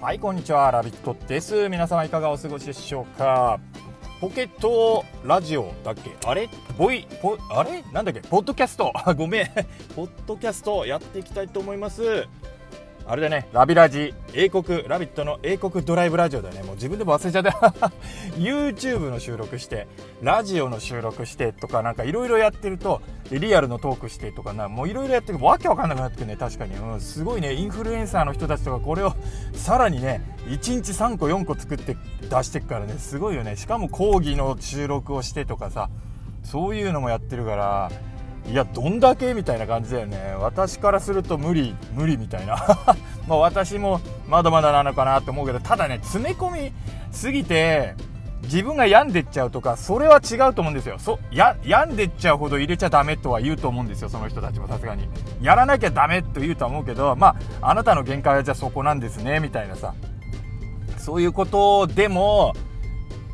はいこんにちは。ラビットです。皆様いかがお過ごしでしょうか？ポケットラジオだっけ？あれ？ボイ？ポあれ？なんだっけ？ポッドキャスト？ごめん。ポッドキャストやっていきたいと思います。あれだね、ラビラジ、英国、ラビットの英国ドライブラジオだね。もう自分でも忘れちゃった。YouTube の収録して、ラジオの収録してとか、なんかいろいろやってると、リアルのトークしてとかな、もういろいろやってる。わけわかんなくなってくるね、確かに。うん、すごいね、インフルエンサーの人たちとか、これをさらにね、1日3個4個作って出してくからね、すごいよね。しかも講義の収録をしてとかさ、そういうのもやってるから、いやどんだけみたいな感じだよね。私からすると無理無理みたいな。まあ私もまだまだなのかなと思うけどただね詰め込みすぎて自分が病んでっちゃうとかそれは違うと思うんですよ。そや病んでっちゃうほど入れちゃダメとは言うと思うんですよその人たちもさすがに。やらなきゃダメと言うとは思うけどまああなたの限界はじゃあそこなんですねみたいなさ。そういうことでも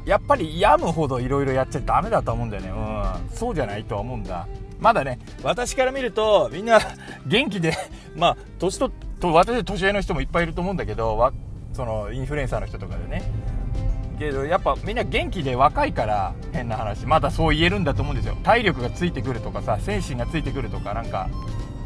やっぱり病むほどいろいろやっちゃダメだと思うんだよね。うん。そうじゃないとは思うんだ。まだね、私から見ると、みんな元気で、まあ、年と、と私年上の人もいっぱいいると思うんだけど、その、インフルエンサーの人とかでね。けど、やっぱみんな元気で若いから、変な話、まだそう言えるんだと思うんですよ。体力がついてくるとかさ、精神がついてくるとか、なんか、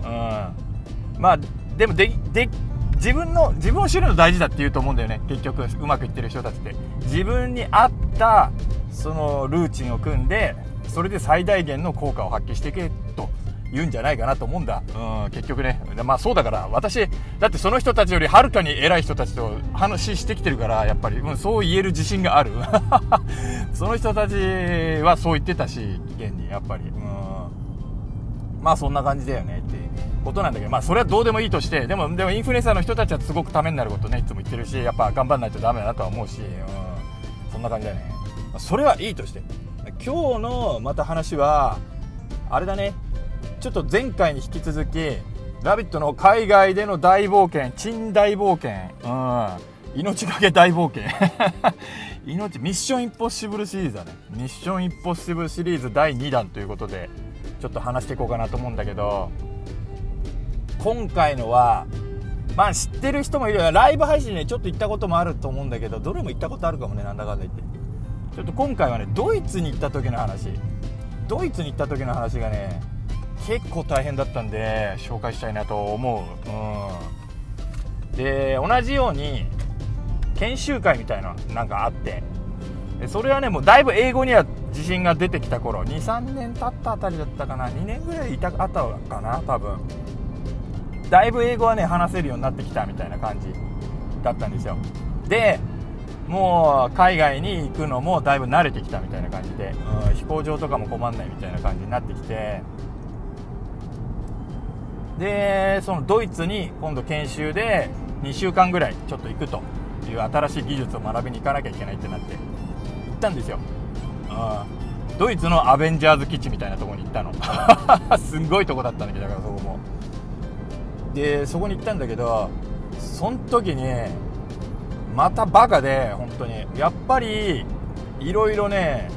うん。まあ、でもで、で、自分の、自分を知るの大事だって言うと思うんだよね。結局、うまくいってる人たちって。自分に合った、その、ルーチンを組んで、それで最大限の効果を発揮していけと言うんじゃないかなと思うんだ。うん、結局ね。まあそうだから、私、だってその人たちよりはるかに偉い人たちと話してきてるから、やっぱり、うん、そう言える自信がある。その人たちはそう言ってたし、現に、やっぱり。うん。まあそんな感じだよねってことなんだけど、まあそれはどうでもいいとして、でも、でもインフルエンサーの人たちはすごくためになることね、いつも言ってるし、やっぱ頑張んないとダメだなとは思うし、うん。そんな感じだよね。それはいいとして。今日のまた話はあれだね。ちょっと前回に引き続き「ラビット!」の海外での大冒険珍大冒険。うん。命がけ大冒険。命ミッションインポッシブルシリーズだね。ミッションインポッシブルシリーズ第2弾ということでちょっと話していこうかなと思うんだけど今回のはまあ知ってる人もいる。よライブ配信ねちょっと行ったこともあると思うんだけどどれも行ったことあるかもねなんだかんだ言って。ちょっと今回はねドイツに行った時の話。ドイツに行った時の話がね結構大変だったんで紹介したいなと思う、うん、で同じように研修会みたいななんかあって。それはねもうだいぶ英語には自信が出てきた頃。23年経ったあたりだったかな。2年ぐらいいたあったかな多分。だいぶ英語はね話せるようになってきたみたいな感じだったんですよ。でもう海外に行くのもだいぶ慣れてきたみたいな感じで、うん、飛行場とかも困んないみたいな感じになってきてでそのドイツに今度研修で2週間ぐらいちょっと行くという新しい技術を学びに行かなきゃいけないってなって行ったんですよ、うん、ドイツのアベンジャーズ基地みたいなとこに行ったの。すんごいとこだったんだけどだからそこも。でそこに行ったんだけどその時にまたバカで本当に。やっぱりいろいろね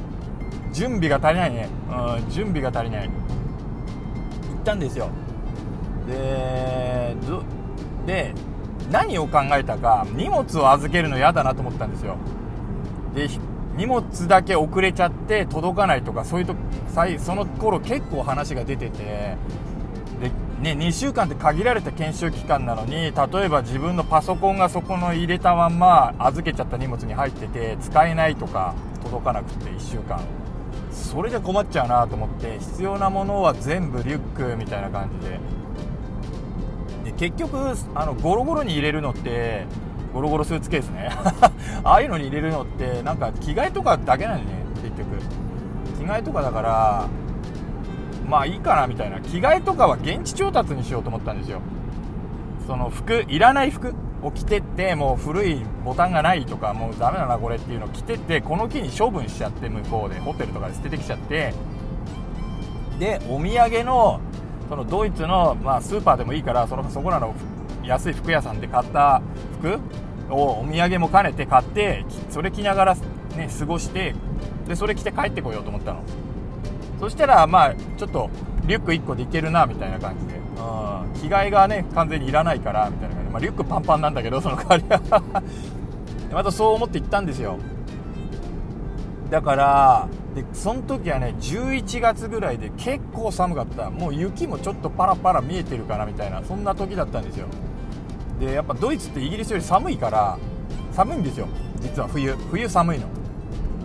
準備が足りないね、うん、準備が足りない。行ったんですよ。でで何を考えたか荷物を預けるの嫌だなと思ったんですよ。で荷物だけ遅れちゃって届かないとかそういうとその頃結構話が出ててね、2週間って限られた研修期間なのに例えば自分のパソコンがそこの入れたまんま預けちゃった荷物に入ってて使えないとか届かなくて1週間。それじゃ困っちゃうなと思って必要なものは全部リュックみたいな感じで。で結局あのゴロゴロに入れるのってゴロゴロスーツケースね。ああいうのに入れるのってなんか着替えとかだけなんだよね結局。着替えとかだからまあいいかなみたいな着替えとかは現地調達にしようと思ったんですよ。その服いらない服を着てってもう古いボタンがないとかもうダメだなこれっていうのを着てってこの木に処分しちゃって向こうでホテルとかで捨ててきちゃって。でお土産のそのドイツの、まあ、スーパーでもいいからそのそこらの安い服屋さんで買った服をお土産も兼ねて買ってそれ着ながら、ね、過ごしてでそれ着て帰ってこようと思ったの。そしたらまあちょっとリュック1個でいけるなみたいな感じで、うん、着替えがね完全にいらないからみたいな。感じまあ、リュックパンパンなんだけどその代わりは。またそう思って行ったんですよ。だからでその時はね11月ぐらいで結構寒かった。もう雪もちょっとパラパラ見えてるかなみたいな。そんな時だったんですよ。でやっぱドイツってイギリスより寒いから寒いんですよ。実は冬。冬寒いの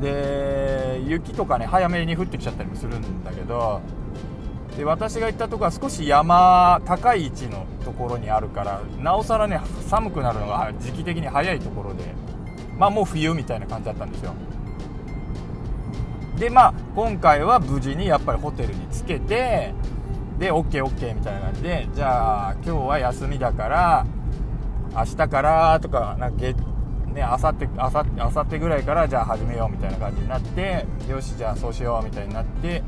で雪とかね早めに降ってきちゃったりもするんだけどで私が行ったとこは少し山高い位置のところにあるからなおさらね寒くなるのが時期的に早いところでまあもう冬みたいな感じだったんですよ。でまあ今回は無事にやっぱりホテルに着けてで OKOK みたいな感じでじゃあ今日は休みだから明日からとかなんか月ねあさってあさあさってぐらいからじゃあ始めようみたいな感じになってよしじゃあそうしようみたいになって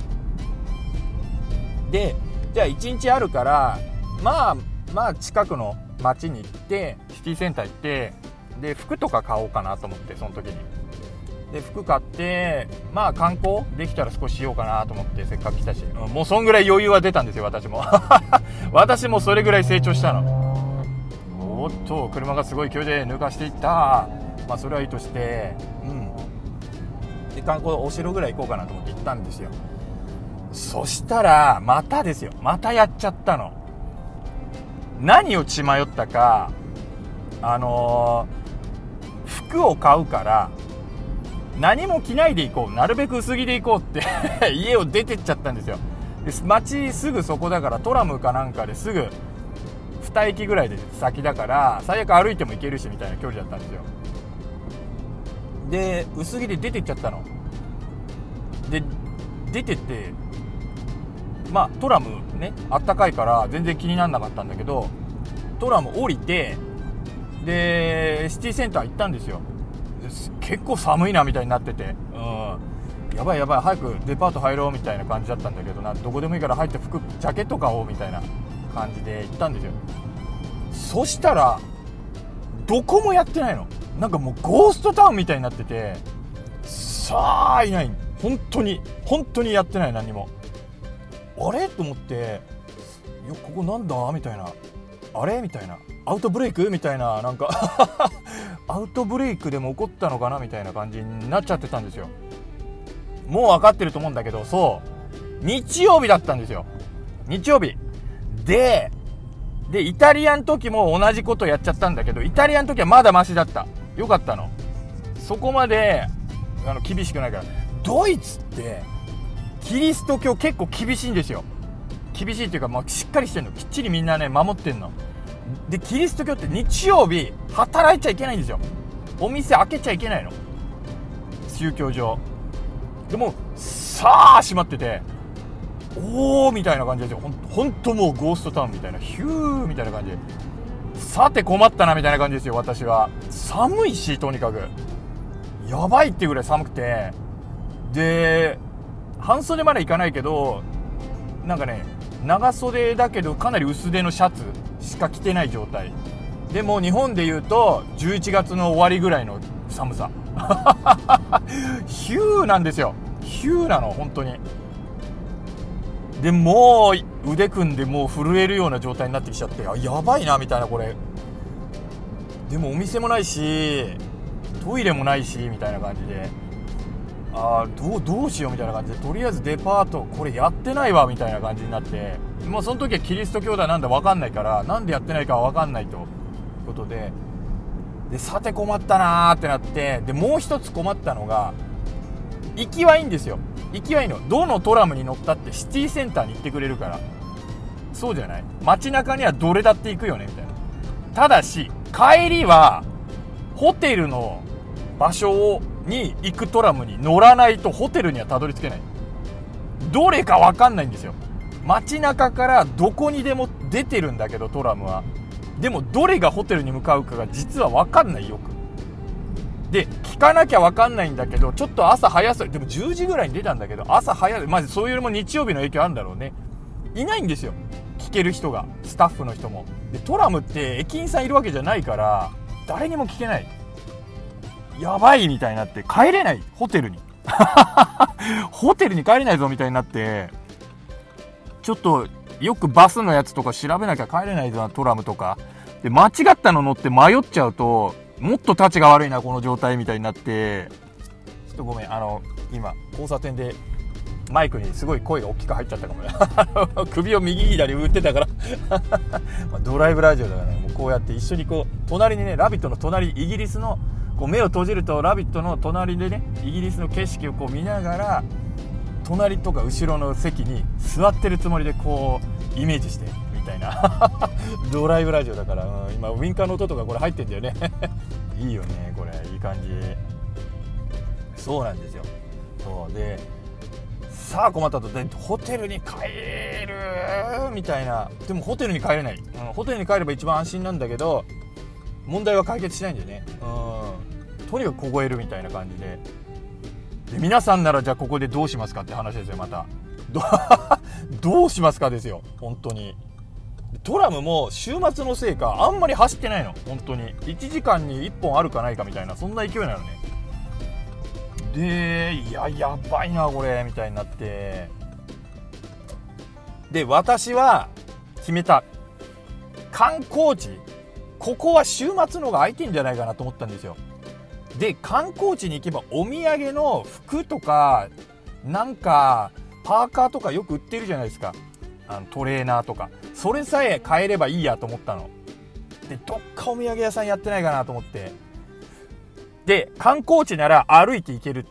でじゃあ1日あるからまあまあ近くの町に行ってシティセンター行ってで服とか買おうかなと思ってその時に。で服買ってまあ観光できたら少ししようかなと思ってせっかく来たし、うん、もうそんぐらい余裕は出たんですよ私も。私もそれぐらい成長したの。おっと車がすごい勢いで抜かしていった。まあそれはいいとして。うん。で観光お城ぐらい行こうかなと思って行ったんですよ。そしたらまたですよ。またやっちゃったの。何を血迷ったかあのー、服を買うから何も着ないで行こう。なるべく薄着で行こうって。家を出てっちゃったんですよ。で街すぐそこだからトラムかなんかですぐ2駅ぐらいで先だから最悪歩いても行けるしみたいな距離だったんですよ。で薄着で出てっちゃったの。で出てってまあトラムねあったかいから全然気にならなかったんだけどトラム降りてでシティセンター行ったんですよ。結構寒いなみたいになってて、うん、やばいやばい早くデパート入ろうみたいな感じだったんだけどな。どこでもいいから入って服ジャケット買おうみたいな感じで行ったんですよ。そしたらどこもやってないの。なんかもうゴーストタウンみたいになっててさあいない。本当に本当にやってない何も。あれ？と思って「よここなんだ?」みたいな「あれ?」みたいな「アウトブレイク?」みたいな。なんか アウトブレイクでも起こったのかな？みたいな感じになっちゃってたんですよ。もう分かってると思うんだけどそう。日曜日だったんですよ。日曜日。ででイタリアの時も同じことやっちゃったんだけどイタリアの時はまだマシだった。よかったの。そこまであの厳しくないから。ドイツってキリスト教結構厳しいんですよ。厳しいっていうか、まあ、しっかりしてんの。きっちりみんなね守ってんの。でキリスト教って日曜日働いちゃいけないんですよ。お店開けちゃいけないの。宗教上。でもさあ閉まってて。おおみたいな感じですよほんほんともうゴーストタウンみたいなヒューみたいな感じさて困ったなみたいな感じですよ私は。寒いしとにかく。やばいっていうぐらい寒くて。で半袖までいかないけどなんかね長袖だけどかなり薄手のシャツしか着てない状態。でも日本でいうと11月の終わりぐらいの寒さ。ヒューなんですよ。ヒューなの本当に。でもう腕組んでもう震えるような状態になってきちゃってあやばいなみたいなこれ。でもお店もないしトイレもないしみたいな感じで。あどうどうしようみたいな感じでとりあえずデパートこれやってないわみたいな感じになって。もうその時はキリスト教だなんだ分かんないからなんでやってないかは分かんないと。いうことで。でさて困ったなーってなってでもう一つ困ったのが行きはいいんですよ。行きはいいの。どのトラムに乗ったってシティセンターに行ってくれるから。そうじゃない？街中にはどれだって行くよねみたいな。ただし帰りはホテルの場所に行くトラムに乗らないとホテルにはたどり着けない。どれか分かんないんですよ。街中からどこにでも出てるんだけどトラムは。でもどれがホテルに向かうかが実は分かんないよく。で聞かなきゃ分かんないんだけどちょっと朝早そう。でも10時ぐらいに出たんだけど朝早い。まずそういうよりも日曜日の影響あるんだろうね。いないんですよ。聞ける人が。スタッフの人も。でトラムって駅員さんいるわけじゃないから誰にも聞けない。やばいみたいになって帰れない。ホテルに。ホテルに帰れないぞみたいになってちょっとよくバスのやつとか調べなきゃ帰れないぞトラムとか。で、間違ったの乗って迷っちゃうと、もっと立ちが悪いな、この状態みたいになって、ちょっとごめん、あの、今、交差点でマイクにすごい声が大きく入っちゃったかもね 首を右左打ってたから ドライブラジオだからねもうこうやって一緒にこう隣にね「ラビット!」の隣イギリスのこう目を閉じると「ラビット!」の隣でねイギリスの景色をこう見ながら隣とか後ろの席に座ってるつもりでこうイメージしてたいな。ドライブラジオだから、うん、今ウィンカーの音とかこれ入ってんだよね。いいよねこれ。いい感じ。そうなんですよ。そう。でさあ困ったと。でホテルに帰るみたいな。でもホテルに帰れない、うん、ホテルに帰れば一番安心なんだけど問題は解決しないんだよね。うん。とにかく凍えるみたいな感じで。で皆さんならじゃあここでどうしますかって話ですよまた。どうしますかですよ。本当に。トラムも週末のせいかあんまり走ってないの。本当に。1時間に1本あるかないかみたいなそんな勢いなのね。でいややばいなこれみたいになって。で私は決めた。観光地。ここは週末の方が空いてんじゃないかなと思ったんですよ。で観光地に行けばお土産の服とかなんかパーカーとかよく売ってるじゃないですか。あのトレーナーとか。それさえ買えればいいやと思ったのでどっかお土産屋さんやってないかなと思ってで、観光地なら歩いて行ける。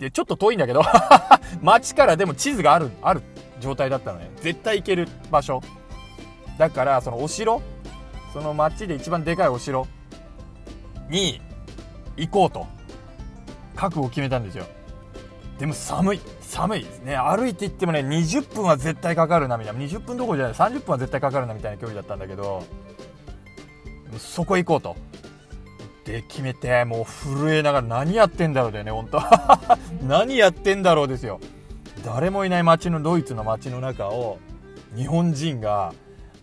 で、ちょっと遠いんだけど 街からでも地図がある、ある状態だったのね。絶対行ける場所。だから、そのお城その街で一番でかいお城に行こうと、覚悟を決めたんですよ。でも寒い。寒いですね。歩いて行ってもね、20分は絶対かかるな、みたいな。20分どころじゃない。30分は絶対かかるな、みたいな距離だったんだけど、そこ行こうと。で決めてもう震えながら何やってんだろうだよね本当 何やってんだろうですよ誰もいない街のドイツの街の中を日本人が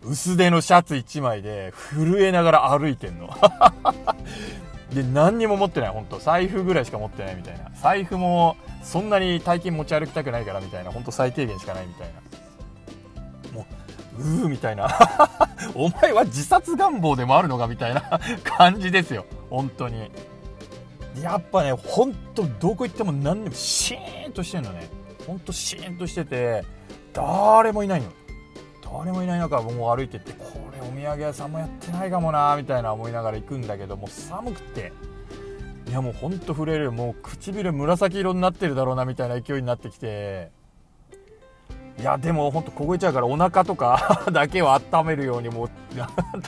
薄手のシャツ1枚で震えながら歩いてんの で何にも持ってない本当。財布ぐらいしか持ってないみたいな。財布もそんなに大金持ち歩きたくないからみたいな。本当最低限しかないみたいな。もううーみたいな。お前は自殺願望でもあるのかみたいな 感じですよ。本当に。やっぱねほんとどこ行っても何でもシーンとしてんのね。ほんとシーンとしてて誰もいないの。誰もいない中も歩いてってこれお土産屋さんもやってないかもなみたいな思いながら行くんだけども寒くていやもうほんと震えるもう唇紫色になってるだろうなみたいな勢いになってきていやでもほんと凍えちゃうからお腹とかだけは温めるようにも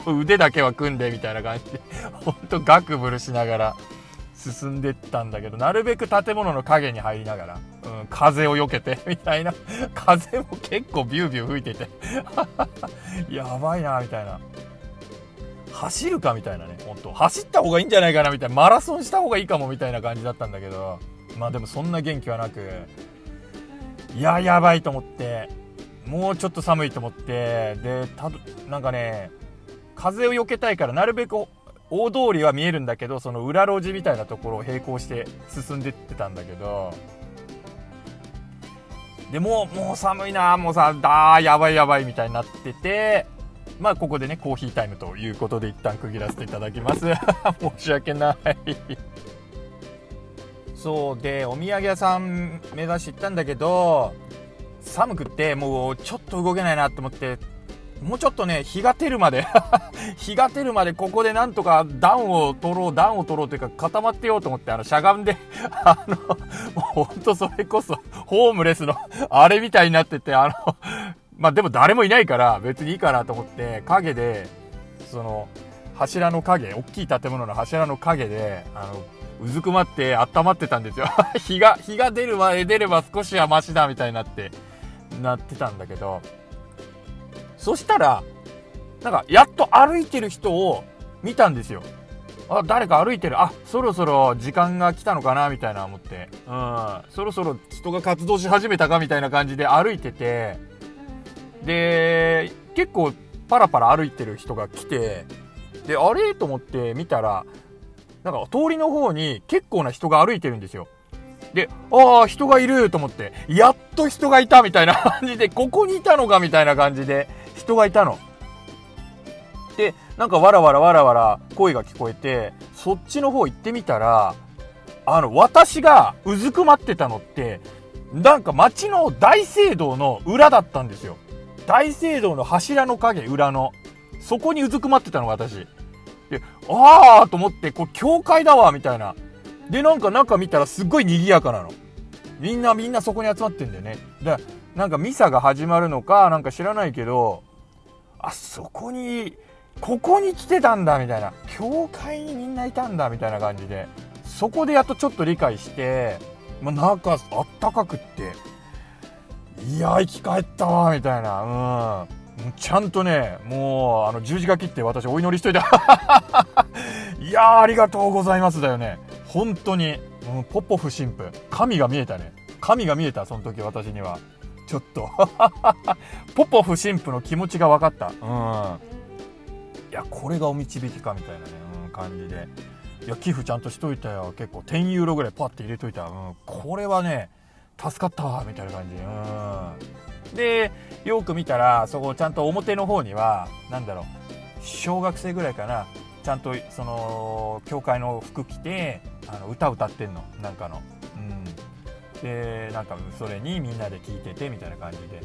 う腕だけは組んでみたいな感じでほんとガクブルしながら。進んでったんだけどなるべく建物の影に入りながら、うん、風をよけて みたいな。風も結構ビュービュー吹いてて。やばいなみたいな。走るかみたいなね本当走った方がいいんじゃないかなみたいな。マラソンした方がいいかもみたいな感じだったんだけど。まあでもそんな元気はなくいややばいと思ってもうちょっと寒いと思ってでたなんかね風を避けたいからなるべく大通りは見えるんだけどその裏路地みたいなところを並行して進んでってたんだけど。でもうもう寒いなもうさあやばいやばいみたいになっててまあここでねコーヒータイムということで一旦区切らせていただきます。申し訳ない。そうでお土産屋さん目指して行ったんだけど寒くってもうちょっと動けないなって思ってもうちょっとね日が照るまで 日が照るまでここでなんとか暖を取ろう暖を取ろうというか固まってようと思ってあのしゃがんで あのもうほんとそれこそホームレスのあれみたいになっててあのまあでも誰もいないから別にいいかなと思って影でその柱の影大きい建物の柱の影であのうずくまって温まってたんですよ。日が、日が出るまで出れば少しはマシだみたいになって、なってたんだけど、そしたら、なんか、やっと歩いてる人を見たんですよ。あ、誰か歩いてる。あ、そろそろ時間が来たのかなみたいな思って。うん。そろそろ人が活動し始めたかみたいな感じで歩いてて、で、結構パラパラ歩いてる人が来て、で、あれ？と思って見たら、なんか通りの方に結構な人が歩いてるんですよ。で、ああ、人がいると思って、やっと人がいたみたいな感じで、ここにいたのかみたいな感じで、人がいたの。でなんかわらわらわらわら声が聞こえてそっちの方行ってみたらあの私がうずくまってたのってなんか街の大聖堂の裏だったんですよ。大聖堂の柱の影裏の。そこにうずくまってたの私。でああと思ってこれ教会だわみたいな。でなんか中見たらすっごい賑やかなの。みんなみんなそこに集まってんだよね。でなんかミサが始まるのかなんか知らないけどあそこにここに来てたんだみたいな。教会にみんないたんだみたいな感じで。そこでやっとちょっと理解して、まあ、中あったかくって。いや生き返ったわみたいな。うん。ちゃんとねもうあの十字架切って私お祈りしといた。いやありがとうございますだよね。本当に、うん、ポポフ神父。神が見えたね。神が見えたその時私には。ちょっと。ポポフ神父の気持ちが分かった。うん。いやこれがお導きかみたいなね、うん、感じで。いや寄付ちゃんとしといたよ。結構10ユーロぐらいパッて入れといた、うん、これはね助かったわみたいな感じ、うん、でよく見たらそこちゃんと表の方には何だろう。小学生ぐらいかな。ちゃんとその教会の服着てあの歌歌ってんの。なんかの、でなんかそれにみんなで聞いててみたいな感じで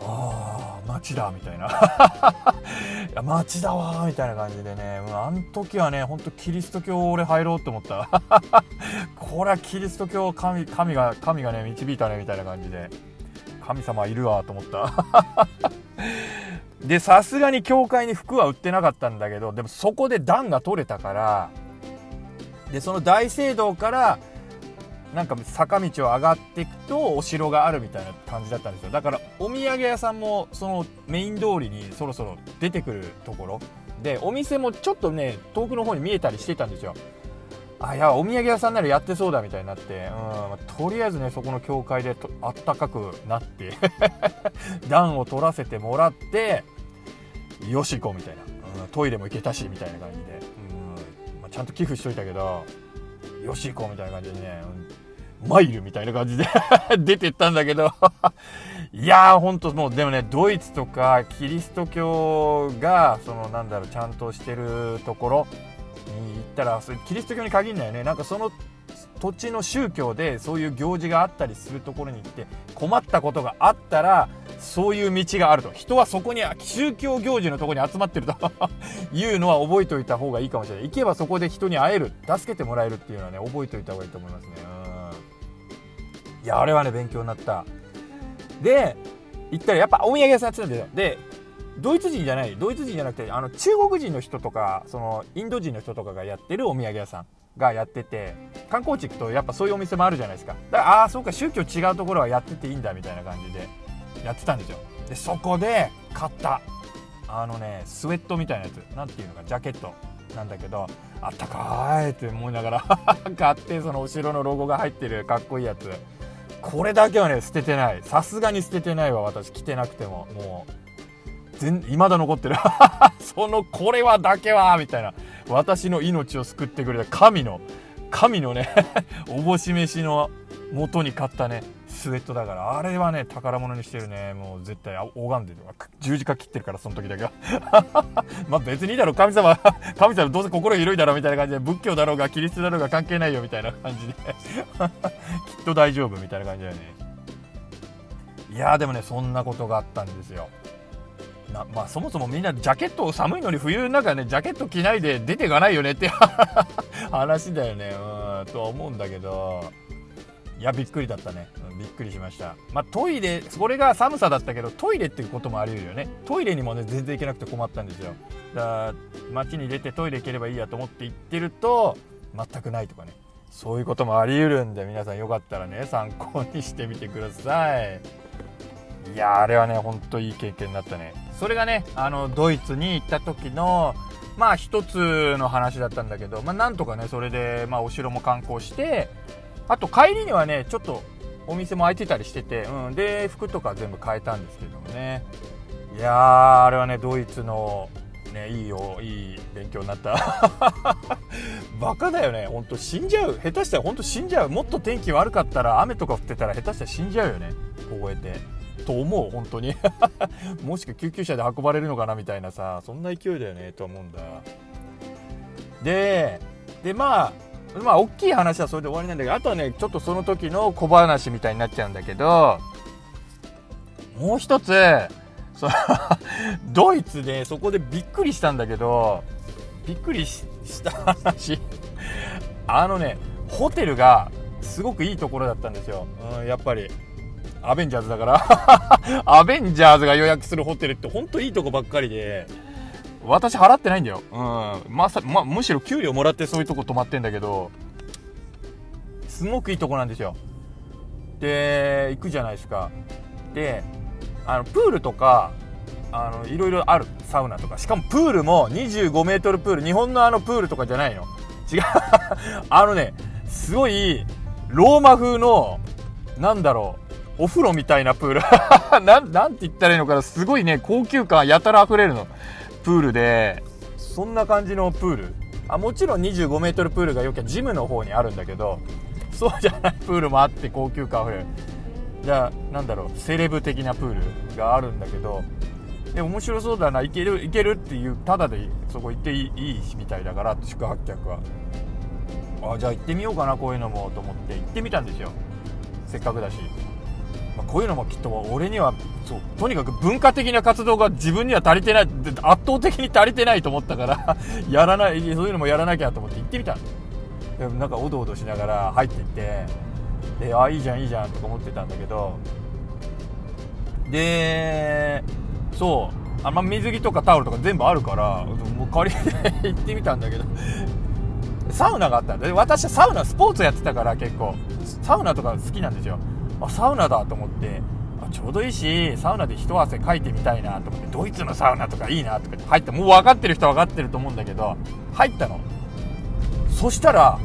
ああ街だみたいな。いや街だわみたいな感じでね。もうあの時はねほんとキリスト教俺入ろうと思った。これはキリスト教神神が神がね導いたねみたいな感じで。神様いるわと思った。でさすがに教会に服は売ってなかったんだけどでもそこで暖が取れたからでその大聖堂からなんか坂道を上がっていくとお城があるみたいな感じだったんですよ。だからお土産屋さんもそのメイン通りにそろそろ出てくるところ。でお店もちょっとね遠くの方に見えたりしてたんですよ。あいやお土産屋さんならやってそうだみたいになって、うん、とりあえずねそこの教会であったかくなって。暖を取らせてもらってよし行こうみたいな、うん、トイレも行けたしみたいな感じで、うんまあ、ちゃんと寄付しといたけどよし行こうみたいな感じでね、マイルみたいな感じで 出てったんだけど。いやーほんともうでもねドイツとかキリスト教がそのなんだろうちゃんとしてるところに行ったらそれキリスト教に限んないよね。なんかその土地の宗教でそういう行事があったりするところに行って困ったことがあったらそういう道があると。人はそこに宗教行事のとこに集まってると いうのは覚えておいた方がいいかもしれない。行けばそこで人に会える助けてもらえるっていうのはね覚えておいた方がいいと思いますね。いやあれはね勉強になった。で行ったらやっぱお土産屋さんやってたんだよ。でドイツ人じゃないドイツ人じゃなくてあの中国人の人とかそのインド人の人とかがやってるお土産屋さんがやってて観光地行くとやっぱそういうお店もあるじゃないですか。だからああそうか宗教違うところはやってていいんだみたいな感じでやってたんですよ。でそこで買ったあのねスウェットみたいなやつ。何ていうのかジャケット。なんだけどあったかいって思いながら 買ってその後ろのロゴが入ってるかっこいいやつ。これだけはね捨ててない。さすがに捨ててないわ私。着てなくても。もう全未だ残ってる。そのこれはだけはみたいな。私の命を救ってくれた神の神のね おぼし飯の元に買ったね。スウェットだから。あれはね宝物にしてるね。もう絶対拝んでる十字架切ってるからその時だけは。まあ別にいいだろ神様神様どうせ心広いだろみたいな感じで仏教だろうがキリストだろうが関係ないよ。みたいな感じで。きっと大丈夫。みたいな感じだよね。いやでもねそんなことがあったんですよ。なまあそもそもみんなジャケットを寒いのに冬の中ねジャケット着ないで出ていかないよね。って話だよね。うんとは思うんだけど。いやびっくりだったね、びっくりしました。まあトイレそれが寒さだったけどトイレっていうこともあり得るよね。トイレにもね全然行けなくて困ったんですよ。だから街に出てトイレ行ければいいやと思って行ってると全くないとかね。そういうこともあり得るんで皆さんよかったらね参考にしてみてください。いやあれはねほんといい経験になったね。それがねあのドイツに行った時のまあ一つの話だったんだけど、まあ、なんとかねそれで、まあ、お城も観光してあと帰りにはねちょっとお店も開いてたりしてて、うん、で服とか全部変えたんですけどもね。いやーあれはねドイツのねいいよいい勉強になった。バカだよね。ほんと死んじゃう。下手したらほんと死んじゃう。もっと天気悪かったら雨とか降ってたら下手したら死んじゃうよね。凍えて。と思う本当に。もしくは救急車で運ばれるのかなみたいなさそんな勢いだよねと思うんだ。ででまあまあ大きい話はそれで終わりなんだけどあとはねちょっとその時の小話みたいになっちゃうんだけどもう一つそ ドイツでそこでびっくりしたんだけどびっくりした話。あのねホテルがすごくいいところだったんですよ、うん、やっぱり。アベンジャーズだから。アベンジャーズが予約するホテルってほんといいとこばっかりで。私払ってないんだよ。うん。まさ、ま、むしろ給料もらってそういうとこ泊まってんだけど、すごくいいとこなんですよ。で、行くじゃないですか。で、あの、プールとか、あの、いろいろある。サウナとか。しかもプールも25メートルプール。日本のあのプールとかじゃないの。違う あのね、すごい、ローマ風の、なんだろう、お風呂みたいなプール な。なんて言ったらいいのかな。すごいね、高級感やたら溢れるの。プールでそんな感じのプール？あもちろん2 5メートルプールがよきゃジムの方にあるんだけどそうじゃない プールもあって高級感あふれるじゃあなんだろうセレブ的なプールがあるんだけどで面白そうだな行ける行けるっていうただでそこ行っていいみたいだから宿泊客は。あじゃあ行ってみようかなこういうのもと思って行ってみたんですよ。せっかくだし。まあ、こういうのもきっと俺にはそうとにかく文化的な活動が自分には足りてない圧倒的に足りてないと思ったから やらないそういうのもやらなきゃと思って行ってみた。でなんかおどおどしながら入っていってであいいじゃんいいじゃんとか思ってたんだけど。でそうあ、ま、水着とかタオルとか全部あるからもう借りて行ってみたんだけど。サウナがあったんで私はサウナスポーツやってたから結構。サウナとか好きなんですよ。あサウナだと思ってあちょうどいいしサウナで一汗かいてみたいなと思ってドイツのサウナとかいいなとかって入ってもう分かってる人は分かってると思うんだけど入ったの。そしたら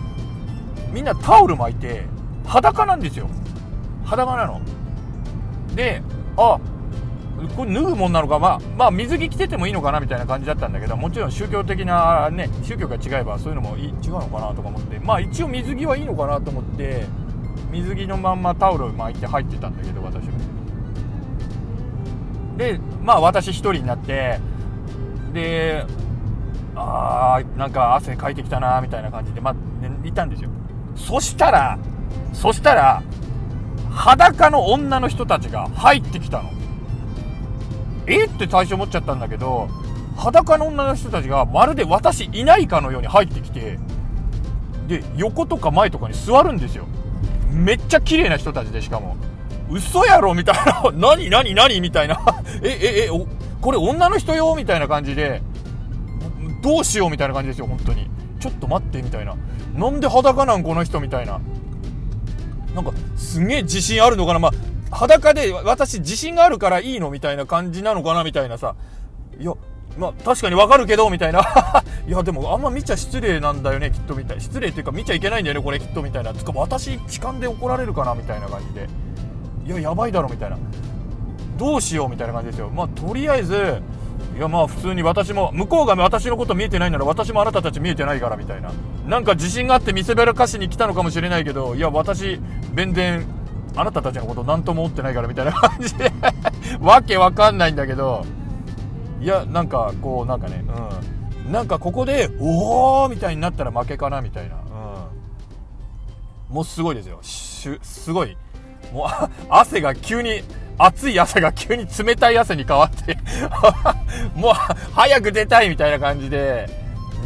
みんなタオル巻いて裸なんですよ。裸なの。であこれ脱ぐもんなのか、まあ、まあ、水着着ててもいいのかなみたいな感じだったんだけど、もちろん宗教的なね、宗教が違えばそういうのも違うのかなとか思って、まあ一応水着はいいのかなと思って、水着のまんまタオル巻いて入ってたんだけど私は。でまあ私1人になってであーなんか汗かいてきたなみたいな感じでまあ、ね、いたんですよ。そしたらそしたら裸の女の人たちが入ってきたの。え？って最初思っちゃったんだけど裸の女の人たちがまるで私いないかのように入ってきてで横とか前とかに座るんですよ。めっちゃ綺麗な人たちでしかも。嘘やろみたいな。何何何？みたいな。えええおこれ女の人よみたいな感じで。どうしよう？みたいな感じですよ本当に。ちょっと待ってみたいな。なんで裸なんこの人？みたいな。なんかすげえ自信あるのかな？まあ裸で私自信があるからいいの？みたいな感じなのかな？みたいなさ。まあ確かにわかるけどみたいな。いやでもあんま見ちゃ失礼なんだよねきっとみたい。失礼っていうか見ちゃいけないんだよねこれきっとみたいな。つか私痴漢で怒られるかなみたいな感じで。いややばいだろみたいな。どうしようみたいな感じですよ。まあとりあえずいやまあ普通に私も向こうが私のこと見えてないなら私もあなたたち見えてないからみたいな。なんか自信があって見せびらかしに来たのかもしれないけどいや私全然あなたたちのこと何とも思ってないからみたいな感じで。わけわかんないんだけど。いやなんかこうなんかねうん。なんかここでおおみたいになったら負けかなみたいな。うん。もうすごいですよ。すごい。もう 汗が急に熱い汗が急に冷たい汗に変わって もう早く出たいみたいな感じで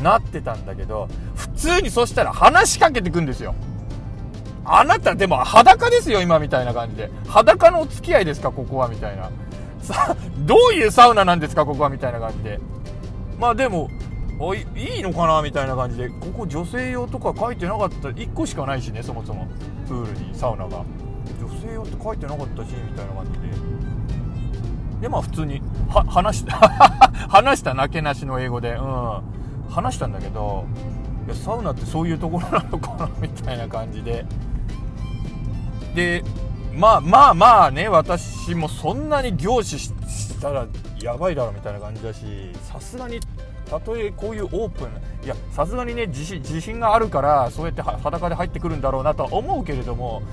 なってたんだけど普通にそしたら話しかけてくんですよ。あなたでも裸ですよ今みたいな感じで。裸のお付き合いですかここはみたいなさ どういうサウナなんですかここはみたいな感じで。まあでもおいいいのかなみたいな感じで。ここ女性用とか書いてなかった1個しかないしねそもそも。プールにサウナが。女性用って書いてなかったしみたいな感じで。でまあ普通には 話した話したなけなしの英語で。うん。話したんだけどいやサウナってそういうところなのかなみたいな感じで。でまあまあまあね私もそんなに凝視したらやばいだろみたいな感じだしさすがにたとえこういうオープンいやさすがにね自信自信があるからそうやって裸で入ってくるんだろうなとは思うけれども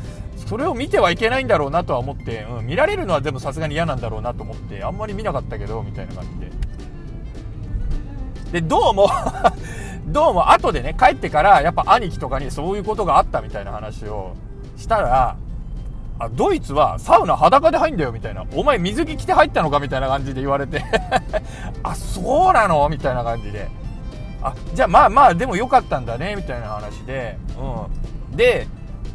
それを見てはいけないんだろうなとは思って、うん、見られるのはでもさすがに嫌なんだろうなと思ってあんまり見なかったけどみたいな感じで。でどうも どうも後でね帰ってからやっぱ兄貴とかにそういうことがあったみたいな話をしたらあドイツはサウナ裸で入んだよみたいな。お前水着着て入ったのかみたいな感じで言われて。あそうなの？みたいな感じで。あじゃあまあまあでもよかったんだねみたいな話で。うん。で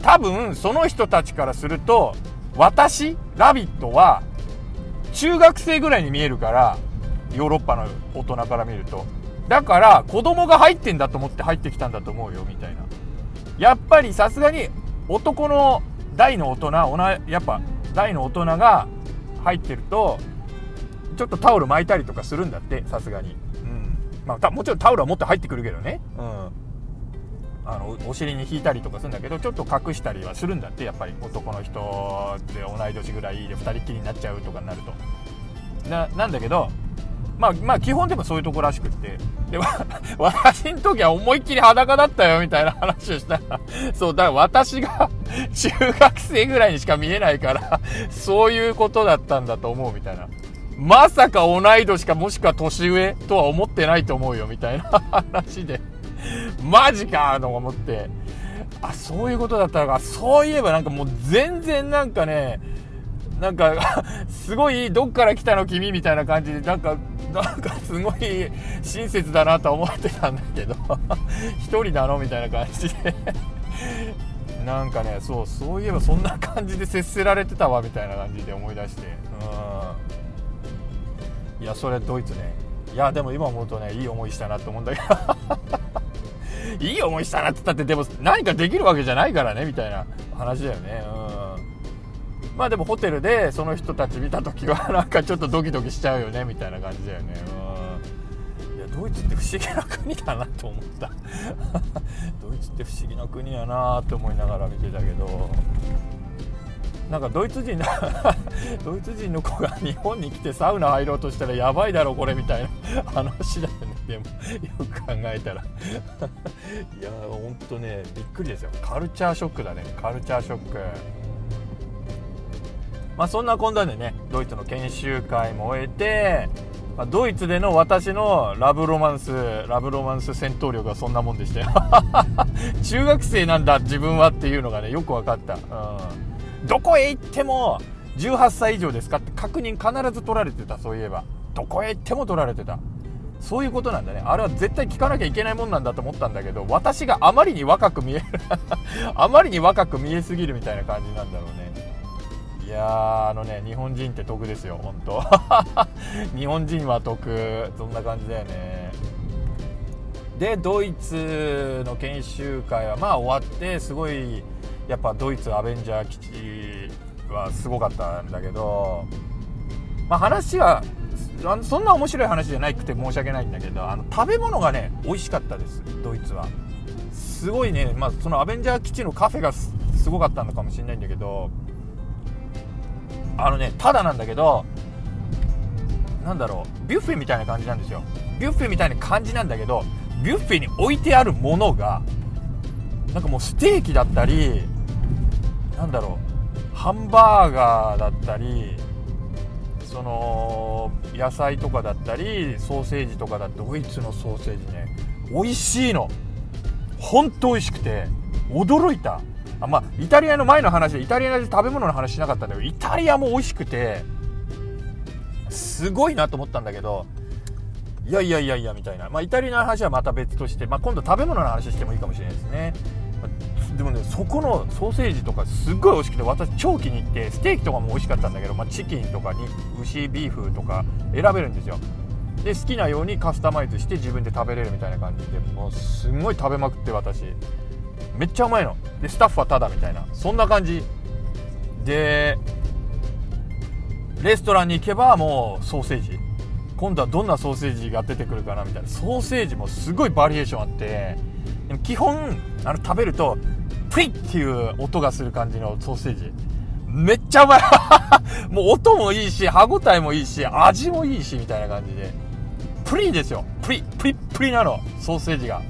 多分その人たちからすると私ラビットは中学生ぐらいに見えるからヨーロッパの大人から見ると。だから子供が入ってんだと思って入ってきたんだと思うよみたいな。やっぱりさすがに男の大の大人やっぱ大の大人が入ってるとちょっとタオル巻いたりとかするんだってさすがに。うん。まあもちろんタオルは持って入ってくるけどね。うん。あのお尻に引いたりとかするんだけどちょっと隠したりはするんだってやっぱり男の人で同い年ぐらいで2人っきりになっちゃうとかになると。ななんだけどまあまあ基本でもそういうとこらしくって。で 私の時は思いっきり裸だったよみたいな話をしたら そうだから私が 中学生ぐらいにしか見えないからそういうことだったんだと思うみたいな。まさか同い年かもしくは年上とは思ってないと思うよみたいな話で。マジかと思って、あ、そういうことだったのか。そういえばなんかもう全然なんかね、なんか すごい、どっから来たの君みたいな感じで、なんか、なんかすごい親切だなと思ってたんだけど 一人なのみたいな感じで なんかね、そう、そういえばそんな感じで接せられてたわ、みたいな感じで思い出して。うん。いや、それドイツね。いや、でも今思うとね、いい思いしたなって思うんだけどいい思いしたなって言ったってでも何かできるわけじゃないからねみたいな話だよねうんまあでもホテルでその人たち見た時は なんかちょっとドキドキしちゃうよねみたいな感じだよね。うん。いやドイツって不思議な国だなと思った。ドイツって不思議な国やなって思いながら見てたけど。なんかドイツ人の ドイツ人の子が日本に来てサウナ入ろうとしたらやばいだろこれみたいな話だよね。でもよく考えたら。いやほんとねびっくりですよ。カルチャーショックだね。カルチャーショック。まあそんなこんなでねドイツの研修会も終えて、まあ、ドイツでの私のラブロマンスラブロマンス戦闘力はそんなもんでしたよ。中学生なんだ自分はっていうのがねよく分かった、うん、どこへ行っても18歳以上ですかって確認必ず取られてたそういえば。どこへ行っても取られてた。そういうことなんだね。あれは絶対聞かなきゃいけないもんなんだと思ったんだけど私があまりに若く見える あまりに若く見えすぎるみたいな感じなんだろうね。やあのね日本人って得ですよ本当。日本人は得そんな感じだよね。でドイツの研修会はまあ終わってすごいやっぱドイツアベンジャー基地はすごかったんだけどまあ話はそんな面白い話じゃなくて申し訳ないんだけどあの食べ物がね美味しかったですドイツは。すごいね、まあ、そのアベンジャー基地のカフェがすごかったのかもしれないんだけどあのねただなんだけどなんだろうビュッフェみたいな感じなんですよ。ビュッフェみたいな感じなんだけどビュッフェに置いてあるものがなんかもうステーキだったりなんだろうハンバーガーだったりその野菜とかだったりソーセージとかだってドイツのソーセージね美味しいの。ほんと美味しくて驚いた。あまあイタリアの前の話でイタリアで食べ物の話しなかったんだけどイタリアも美味しくてすごいなと思ったんだけどいやいやいやいやみたいな、まあ、イタリアの話はまた別として、まあ、今度食べ物の話してもいいかもしれないですね。でもねそこのソーセージとかすっごい美味しくて私超気に入ってステーキとかも美味しかったんだけど、まあ、チキンとかに牛ビーフとか選べるんですよ。で好きなようにカスタマイズして自分で食べれるみたいな感じでもうすんごい食べまくって私。めっちゃうまいのでスタッフはタダみたいなそんな感じでレストランに行けばもうソーセージ今度はどんなソーセージが出てくるかなみたいなソーセージもすごいバリエーションあってでも基本あの食べるとプリッっていう音がする感じのソーセージ。めっちゃうまい もう音もいいし、歯応えもいいし、味もいいし、みたいな感じで。プリンですよ。プリ、プリプリなの。ソーセージが。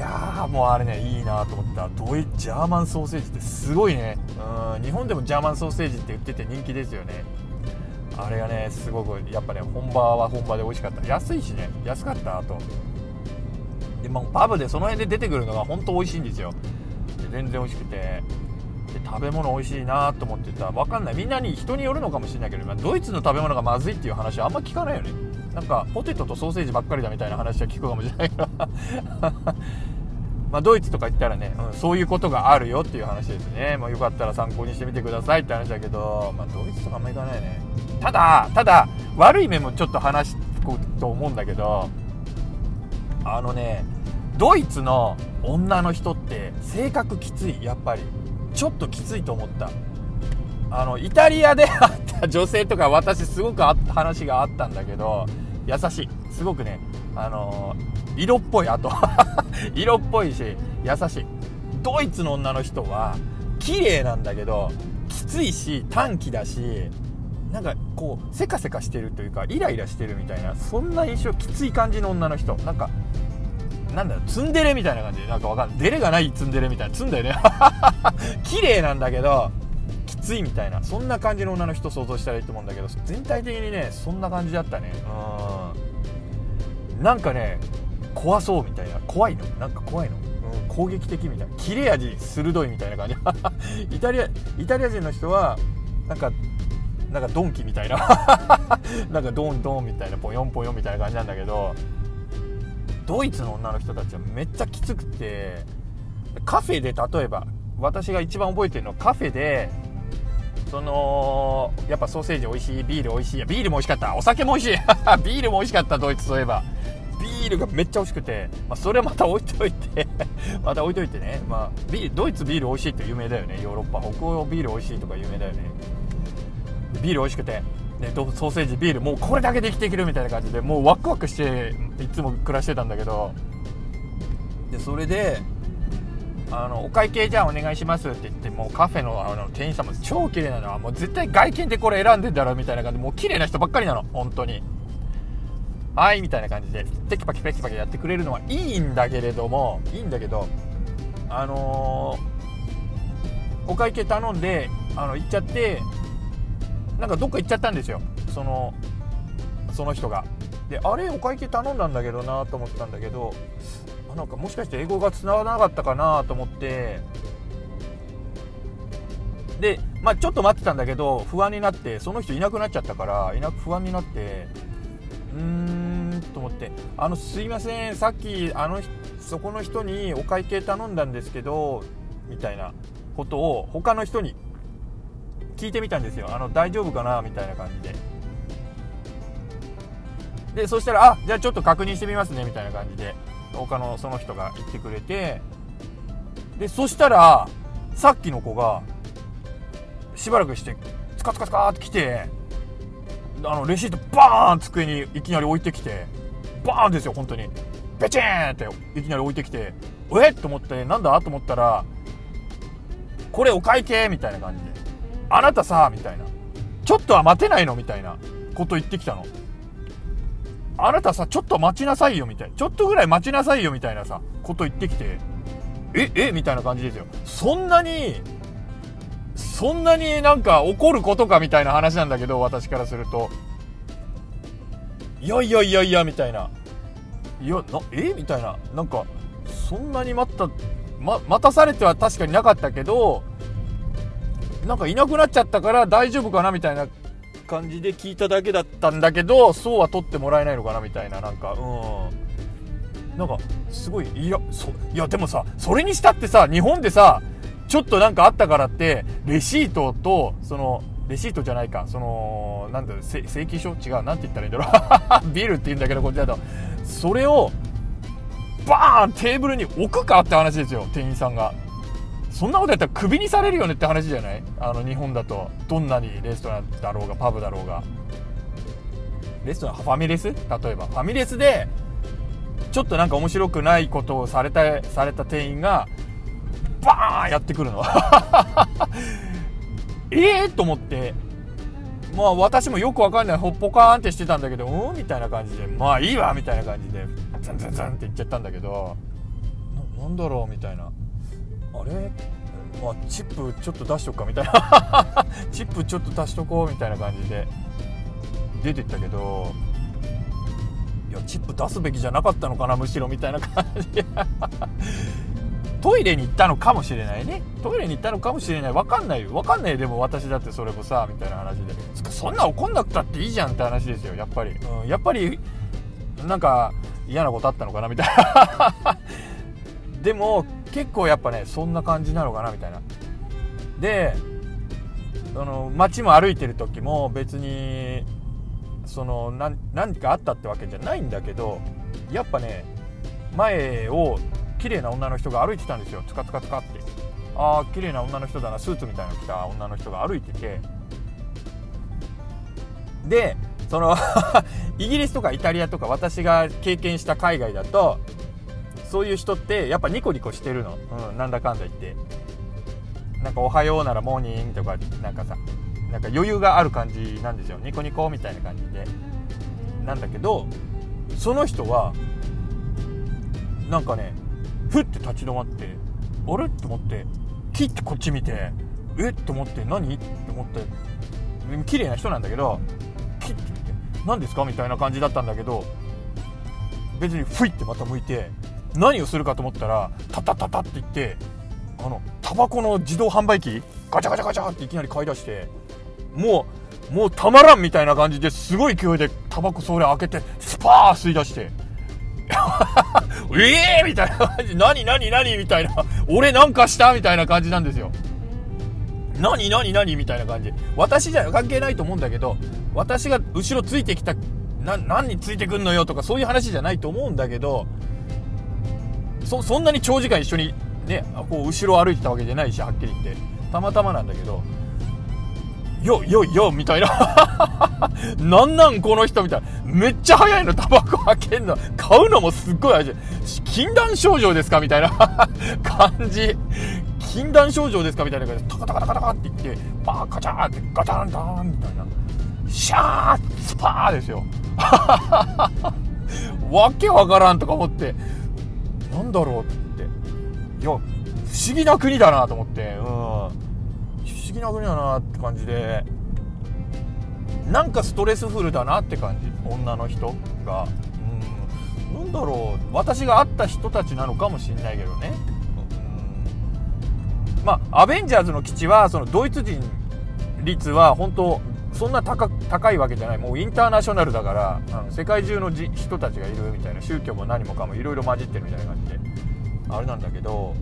やーもうあれねいいなと思った。ドイツジャーマンソーセージってすごいね。うん日本でもジャーマンソーセージって言ってて人気ですよね。あれがねすごくやっぱね本場は本場で美味しかった。安いしね安かったあと。でもパブでその辺で出てくるのが本当美味しいんですよ。で全然美味しくて。で食べ物美味しいなと思ってた。分かんない。みんなに人によるのかもしれないけど、まあ、ドイツの食べ物がまずいっていう話はあんま聞かないよね。なんかポテトとソーセージばっかりだみたいな話は聞くかもしれないから。まドイツとか行ったらね、うん、そういうことがあるよっていう話ですね、まあ、よかったら参考にしてみてくださいって話だけど、まあ、ドイツとかあんま行かないね。ただただ悪い面もちょっと話しと思うんだけどあのねドイツの女の人って性格きついやっぱり。ちょっときついと思った。あのイタリアで会った女性とか私すごく話があったんだけど優しい。すごくねあの、色っぽいあと 色っぽいし優しい。ドイツの女の人は綺麗なんだけどきついし短気だしなんかこうせかせかしてるというかイライラしてるみたいなそんな印象きつい感じの女の人。なんかなんだろツンデレみたいな感じ。でなんかわかんない。デレがないツンデレみたいな。ツンだよね。綺麗なんだけどついみたいなそんな感じの女の人想像したらいいと思うんだけど全体的にねそんな感じだったね。うん。なんかね怖そうみたいな。怖いの。なんか怖いの、うん、攻撃的みたいな。切れ味鋭いみたいな感じ。イタリアイタリア人の人はなんかなんかドンキみたいな。なんかドンドンみたいなポヨンポヨンみたいな感じなんだけどドイツの女の人たちはめっちゃきつくてカフェで例えば私が一番覚えてるのはカフェでそのやっぱソーセージ美味しいビール美味しい。ビールも美味しかった。お酒も美味しい。ビールも美味しかったドイツといえば。ビールがめっちゃ美味しくて、まあ、それはまた置いといて。また置いといてね、まあ、ビドイツビール美味しいって有名だよね。ヨーロッパ。北欧ビール美味しいとか有名だよね。ビール美味しくて、ね、ソーセージビールもうこれだけで生きていけるみたいな感じでもうワクワクしていつも暮らしてたんだけど。でそれであのお会計じゃあお願いしますって言ってもうカフェのあの店員さんも超綺麗なのはもう絶対外見でこれ選んでんだろみたいな感じ。でもう綺麗な人ばっかりなの。本当に。はいみたいな感じで。テキパキテキパキやってくれるのはいいんだけれども。いいんだけどあのー、お会計頼んであの行っちゃってなんかどっか行っちゃったんですよ。そのその人が。であれお会計頼んだんだけどなと思ったんだけどなんかもしかして英語が繋がらなかったかなと思って。で、まあ、ちょっと待ってたんだけど不安になってその人いなくなっちゃったからいなく不安になってうーんと思って「あのすいませんさっきあのそこの人にお会計頼んだんですけど」みたいなことを他の人に聞いてみたんですよ。あの大丈夫かなみたいな感じで。でそしたら「あじゃあちょっと確認してみますね」みたいな感じで。他のその人が言ってくれてでそしたらさっきの子がしばらくしてツカツカツカって来てあのレシートバーン机にいきなり置いてきてバーンですよ本当に。ベチーンっていきなり置いてきてえっ？と思ってなんだ？と思ったらこれお会計みたいな感じで。あなたさ、みたいな。ちょっとは待てないの？みたいなこと言ってきたの。あなたさ、ちょっと待ちなさいよ、みたいな。ちょっとぐらい待ちなさいよ、みたいなさ、こと言ってきて、え、えみたいな感じですよ。そんなに、そんなになんか怒ることかみたいな話なんだけど、私からすると。いやいやいやいや、みたいな。いや、な、え？みたいな。なんか、そんなに待った、ま、待たされては確かになかったけど、なんかいなくなっちゃったから大丈夫かなみたいな感じで聞いただけだったんだけどそうは取ってもらえないのかなみたいななんかうん。なんかすごいいやそいやでもさそれにしたってさ日本でさちょっとなんかあったからってレシートとそのレシートじゃないかそのなんだろう請求書？違うなんて言ったらいいんだろう。ビールって言うんだけどこっちだと。それをバーンテーブルに置くかって話ですよ店員さんが。そんなことやったらクビにされるよねって話じゃない？あの日本だと。どんなにレストランだろうがパブだろうが。レストラン？ファミレス？例えば。ファミレスでちょっとなんか面白くないことをされたされた店員がバーンやってくるの。ええと思って。まあ私もよくわかんない。ほっぽかーんってしてたんだけどうんみたいな感じで。まあいいわみたいな感じでザンザンザンって言っちゃったんだけど。なんだろうみたいな。あれ？あ、チップちょっと出しとくかみたいな。チップちょっと足しとこうみたいな感じで。出てったけどいやチップ出すべきじゃなかったのかなむしろみたいな感じで。トイレに行ったのかもしれないね。トイレに行ったのかもしれない。分かんないよ。分かんないでも私だってそれもさみたいな話で。そんな怒んなくたっていいじゃんって話ですよやっぱり、うん、やっぱりなんか嫌なことあったのかなみたいな。でも結構やっぱねそんな感じなのかなみたいな。であの街も歩いてる時も別にその何かあったってわけじゃないんだけどやっぱね前を綺麗な女の人が歩いてたんですよ。つかつかつかって。ああ綺麗な女の人だなスーツみたいなの着た女の人が歩いてて。でその イギリスとかイタリアとか私が経験した海外だとそういう人ってやっぱニコニコしてるの、うん、なんだかんだ言って。なんか「おはよう」なら「モーニング」とかなんかさなんか余裕がある感じなんですよ。ニコニコみたいな感じで。なんだけどその人はなんかねふって立ち止まってあれ？って思ってキッてこっち見てえ？っと思って何？って思って綺麗な人なんだけどキッて見て何ですか？みたいな感じだったんだけど別にふいってまた向いて何をするかと思ったらタタタタって言ってあのタバコの自動販売機ガチャガチャガチャっていきなり買い出してもうもうたまらんみたいな感じですごい勢いでタバコそれ開けてスパー吸い出して ええー、みたいな感じ何何何みたいな俺なんかしたみたいな感じなんですよ。何何何みたいな感じ私じゃ関係ないと思うんだけど私が後ろついてきたな何についてくんのよとかそういう話じゃないと思うんだけどそそんなに長時間一緒にねこう後ろ歩いてたわけじゃないしはっきり言って。たまたまなんだけどよよよみたいな。なんなんこの人みたいな。めっちゃ早いのタバコ開けんの。買うのもすっごい早い禁断症状ですかみたいな。感じ。禁断症状ですかみたいな感じでタカタカタカタカって言ってパーカチャーってガタンダーンみたいな。シャースパーですよ。わけわからんとか思って。なんだろうって。いや不思議な国だなと思って。うん。不思議な国だなって感じで。なんかストレスフルだなって感じ女の人が。うん。なんだろう。私が会った人たちなのかもしんないけどね。まあアベンジャーズの基地はそのドイツ人率は本当そんな高いわけじゃない。もうインターナショナルだからあの世界中の人たちがいるみたいな宗教も何もかもいろいろ混じってるみたいな感じであれなんだけど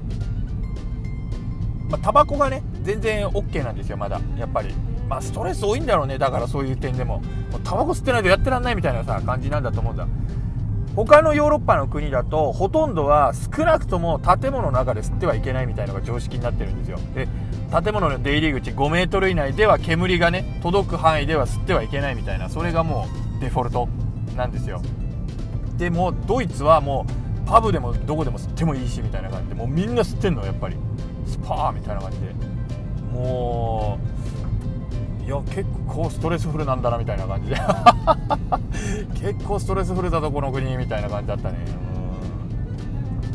まあタバコがね全然 OK なんですよまだ。やっぱり。まあストレス多いんだろうね。だからそういう点でも。もうタバコ吸ってないとやってらんないみたいなさ感じなんだと思うんだ。他のヨーロッパの国だとほとんどは少なくとも建物の中で吸ってはいけないみたいなのが常識になってるんですよ。で建物の出入り口5メートル以内では煙がね届く範囲では吸ってはいけないみたいなそれがもうデフォルトなんですよ。でもドイツはもうパブでもどこでも吸ってもいいしみたいな感じでもうみんな吸ってんのやっぱり。スパーみたいな感じで。もういや結構ストレスフルなんだなみたいな感じで。結構ストレスフルだぞこの国みたいな感じだったね。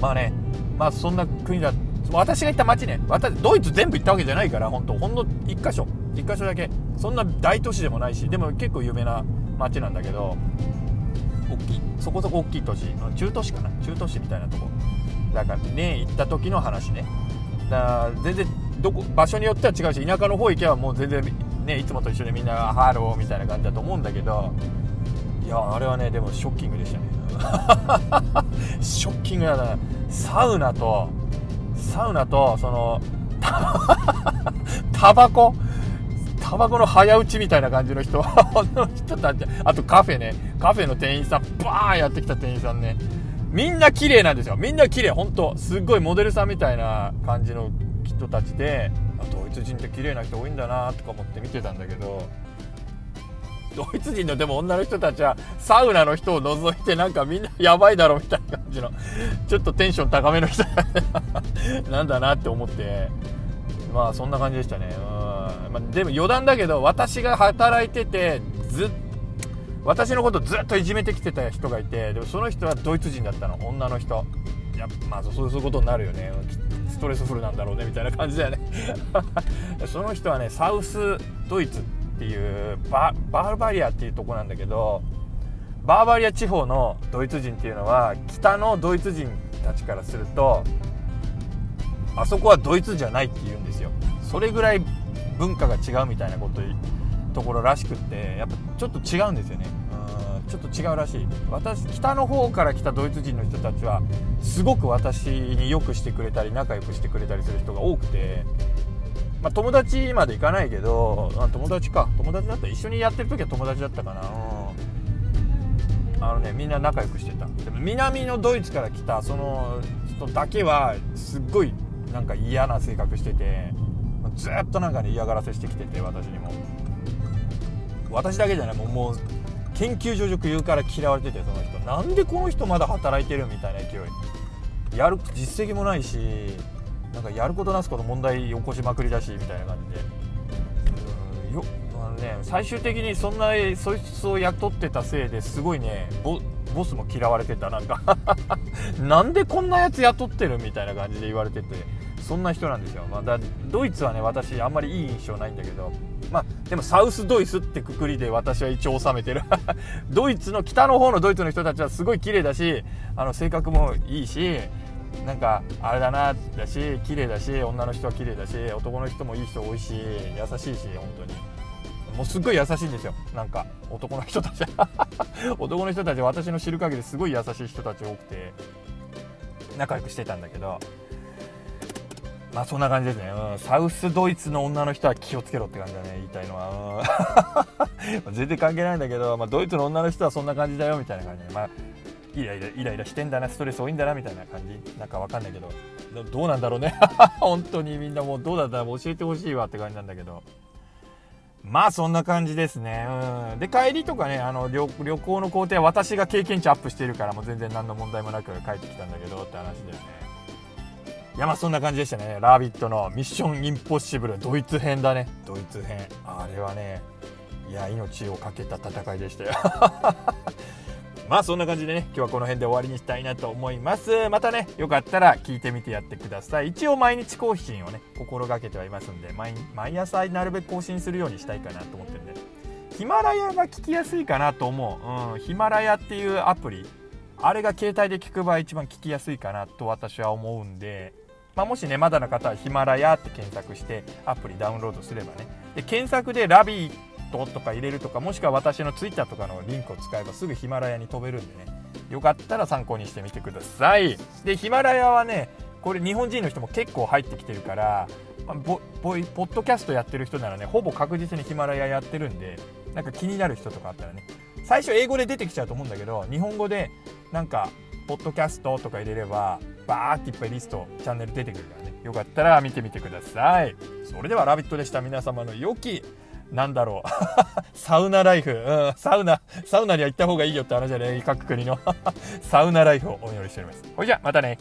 まあねまあそんな国だ私が行った街ね私ドイツ全部行ったわけじゃないから本当ほんの1箇所。1箇所だけ。そんな大都市でもないしでも結構有名な街なんだけど大きい。そこそこ大きい都市。中都市かな？中都市みたいなとこ。だからね行った時の話ね。だから全然どこ場所によっては違うし田舎の方行けばもう全然ねいつもと一緒でみんなハローみたいな感じだと思うんだけどいやあれはねでもショッキングでしたね。ショッキングだな。サウナとサウナとその タバコ？タバコの早打ちみたいな感じの人。の人たちあとカフェね。カフェの店員さんバーンやってきた店員さんね。みんな綺麗なんですよ。みんな綺麗本当すっごいモデルさんみたいな感じの人たちでドイツ人って綺麗な人多いんだなとか思って見てたんだけど。ドイツ人のでも女の人たちはサウナの人を除いてなんかみんなやばいだろみたいな感じのちょっとテンション高めの人 なんだなって思って。まあそんな感じでしたね。うん、まあ、でも余談だけど私が働いててずっ私のことずっといじめてきてた人がいてでもその人はドイツ人だったの。女の人。いやまあそういうことになるよね。ストレスフルなんだろうねみたいな感じだよね。その人はねサウスドイツ。っていうバーバリアっていうとこなんだけどバーバリア地方のドイツ人っていうのは北のドイツ人たちからするとあそこはドイツじゃないって言うんですよ。それぐらい文化が違うみたいなことところらしくってやっぱちょっと違うんですよね。うんちょっと違うらしい。私北の方から来たドイツ人の人たちはすごく私によくしてくれたり仲良くしてくれたりする人が多くてまあ、友達まで行かないけどあ友達か。友達だった一緒にやってる時は友達だったかな、あのねみんな仲良くしてた。でも南のドイツから来たその人だけはすっごいなんか嫌な性格しててずっとなんかね嫌がらせしてきてて私にも。私だけじゃないもうもう研究所塾言うから嫌われててその人。なんでこの人まだ働いてるみたいな勢い。やる実績もないし。なんかやることなすこと問題起こしまくりだしみたいな感じで。うんよあのね最終的にそんなそいつを雇ってたせいですごいねボボスも嫌われてたなんか。なんでこんなやつ雇ってるみたいな感じで言われててそんな人なんですよ、まあ、だドイツはね私あんまりいい印象ないんだけど。まあでもサウスドイツってくくりで私は一応収めてる。ドイツの北の方のドイツの人たちはすごい綺麗だしあの性格もいいしなんかあれだなだし綺麗だし女の人は綺麗だし男の人もいい人多いし優しいし本当に。もうすっごい優しいんですよ。なんか男の人たち 男の人たち私の知る限りすごい優しい人たち多くて仲良くしてたんだけど。まあそんな感じですね、うん、サウスドイツの女の人は気をつけろって感じだね。言いたいのは、うん、全然関係ないんだけど、まあ、ドイツの女の人はそんな感じだよみたいな感じで、まあ、イライライライラしてんだなストレス多いんだなみたいな感じなんかわかんないけどどうなんだろうね 本当にみんなもうどうだったら教えてほしいわって感じなんだけどまあそんな感じですね。うん。で、帰りとかね、あの旅、行の工程は私が経験値アップしてるから、もう全然何の問題もなく帰ってきたんだけどって話だよね。いや、まあそんな感じでしたね。ラビットのミッションインポッシブル、ドイツ編だね。ドイツ編。あれはね、いや、命を懸けた戦いでしたよ。まあそんな感じでね今日はこの辺で終わりにしたいなと思います。またねよかったら聞いてみてやってください。一応毎日更新をね心がけてはいますんで毎毎朝なるべく更新するようにしたいかなと思ってるんで。ヒマラヤが聞きやすいかなと思う、うん、ヒマラヤっていうアプリ。あれが携帯で聞く場合一番聞きやすいかなと私は思うんで。まあ、もしねまだの方はヒマラヤって検索してアプリダウンロードすればね。で検索でラビートとか入れるとかもしくは私の Twitter とかのリンクを使えばすぐヒマラヤに飛べるんでね。よかったら参考にしてみてください。でヒマラヤはねこれ日本人の人も結構入ってきてるからポッドキャストやってる人ならねほぼ確実にヒマラヤやってるんでなんか気になる人とかあったらね。最初英語で出てきちゃうと思うんだけど日本語でなんかポッドキャストとか入れればバーっていっぱいリストチャンネル出てくるからね。よかったら見てみてください。それでは「ラビット!」でした。皆様の良きなんだろう。サウナライフ、うん、サウナ、サウナには行った方がいいよって話じゃね。各国の。サウナライフをお祈りしております。ほいじゃ、またね。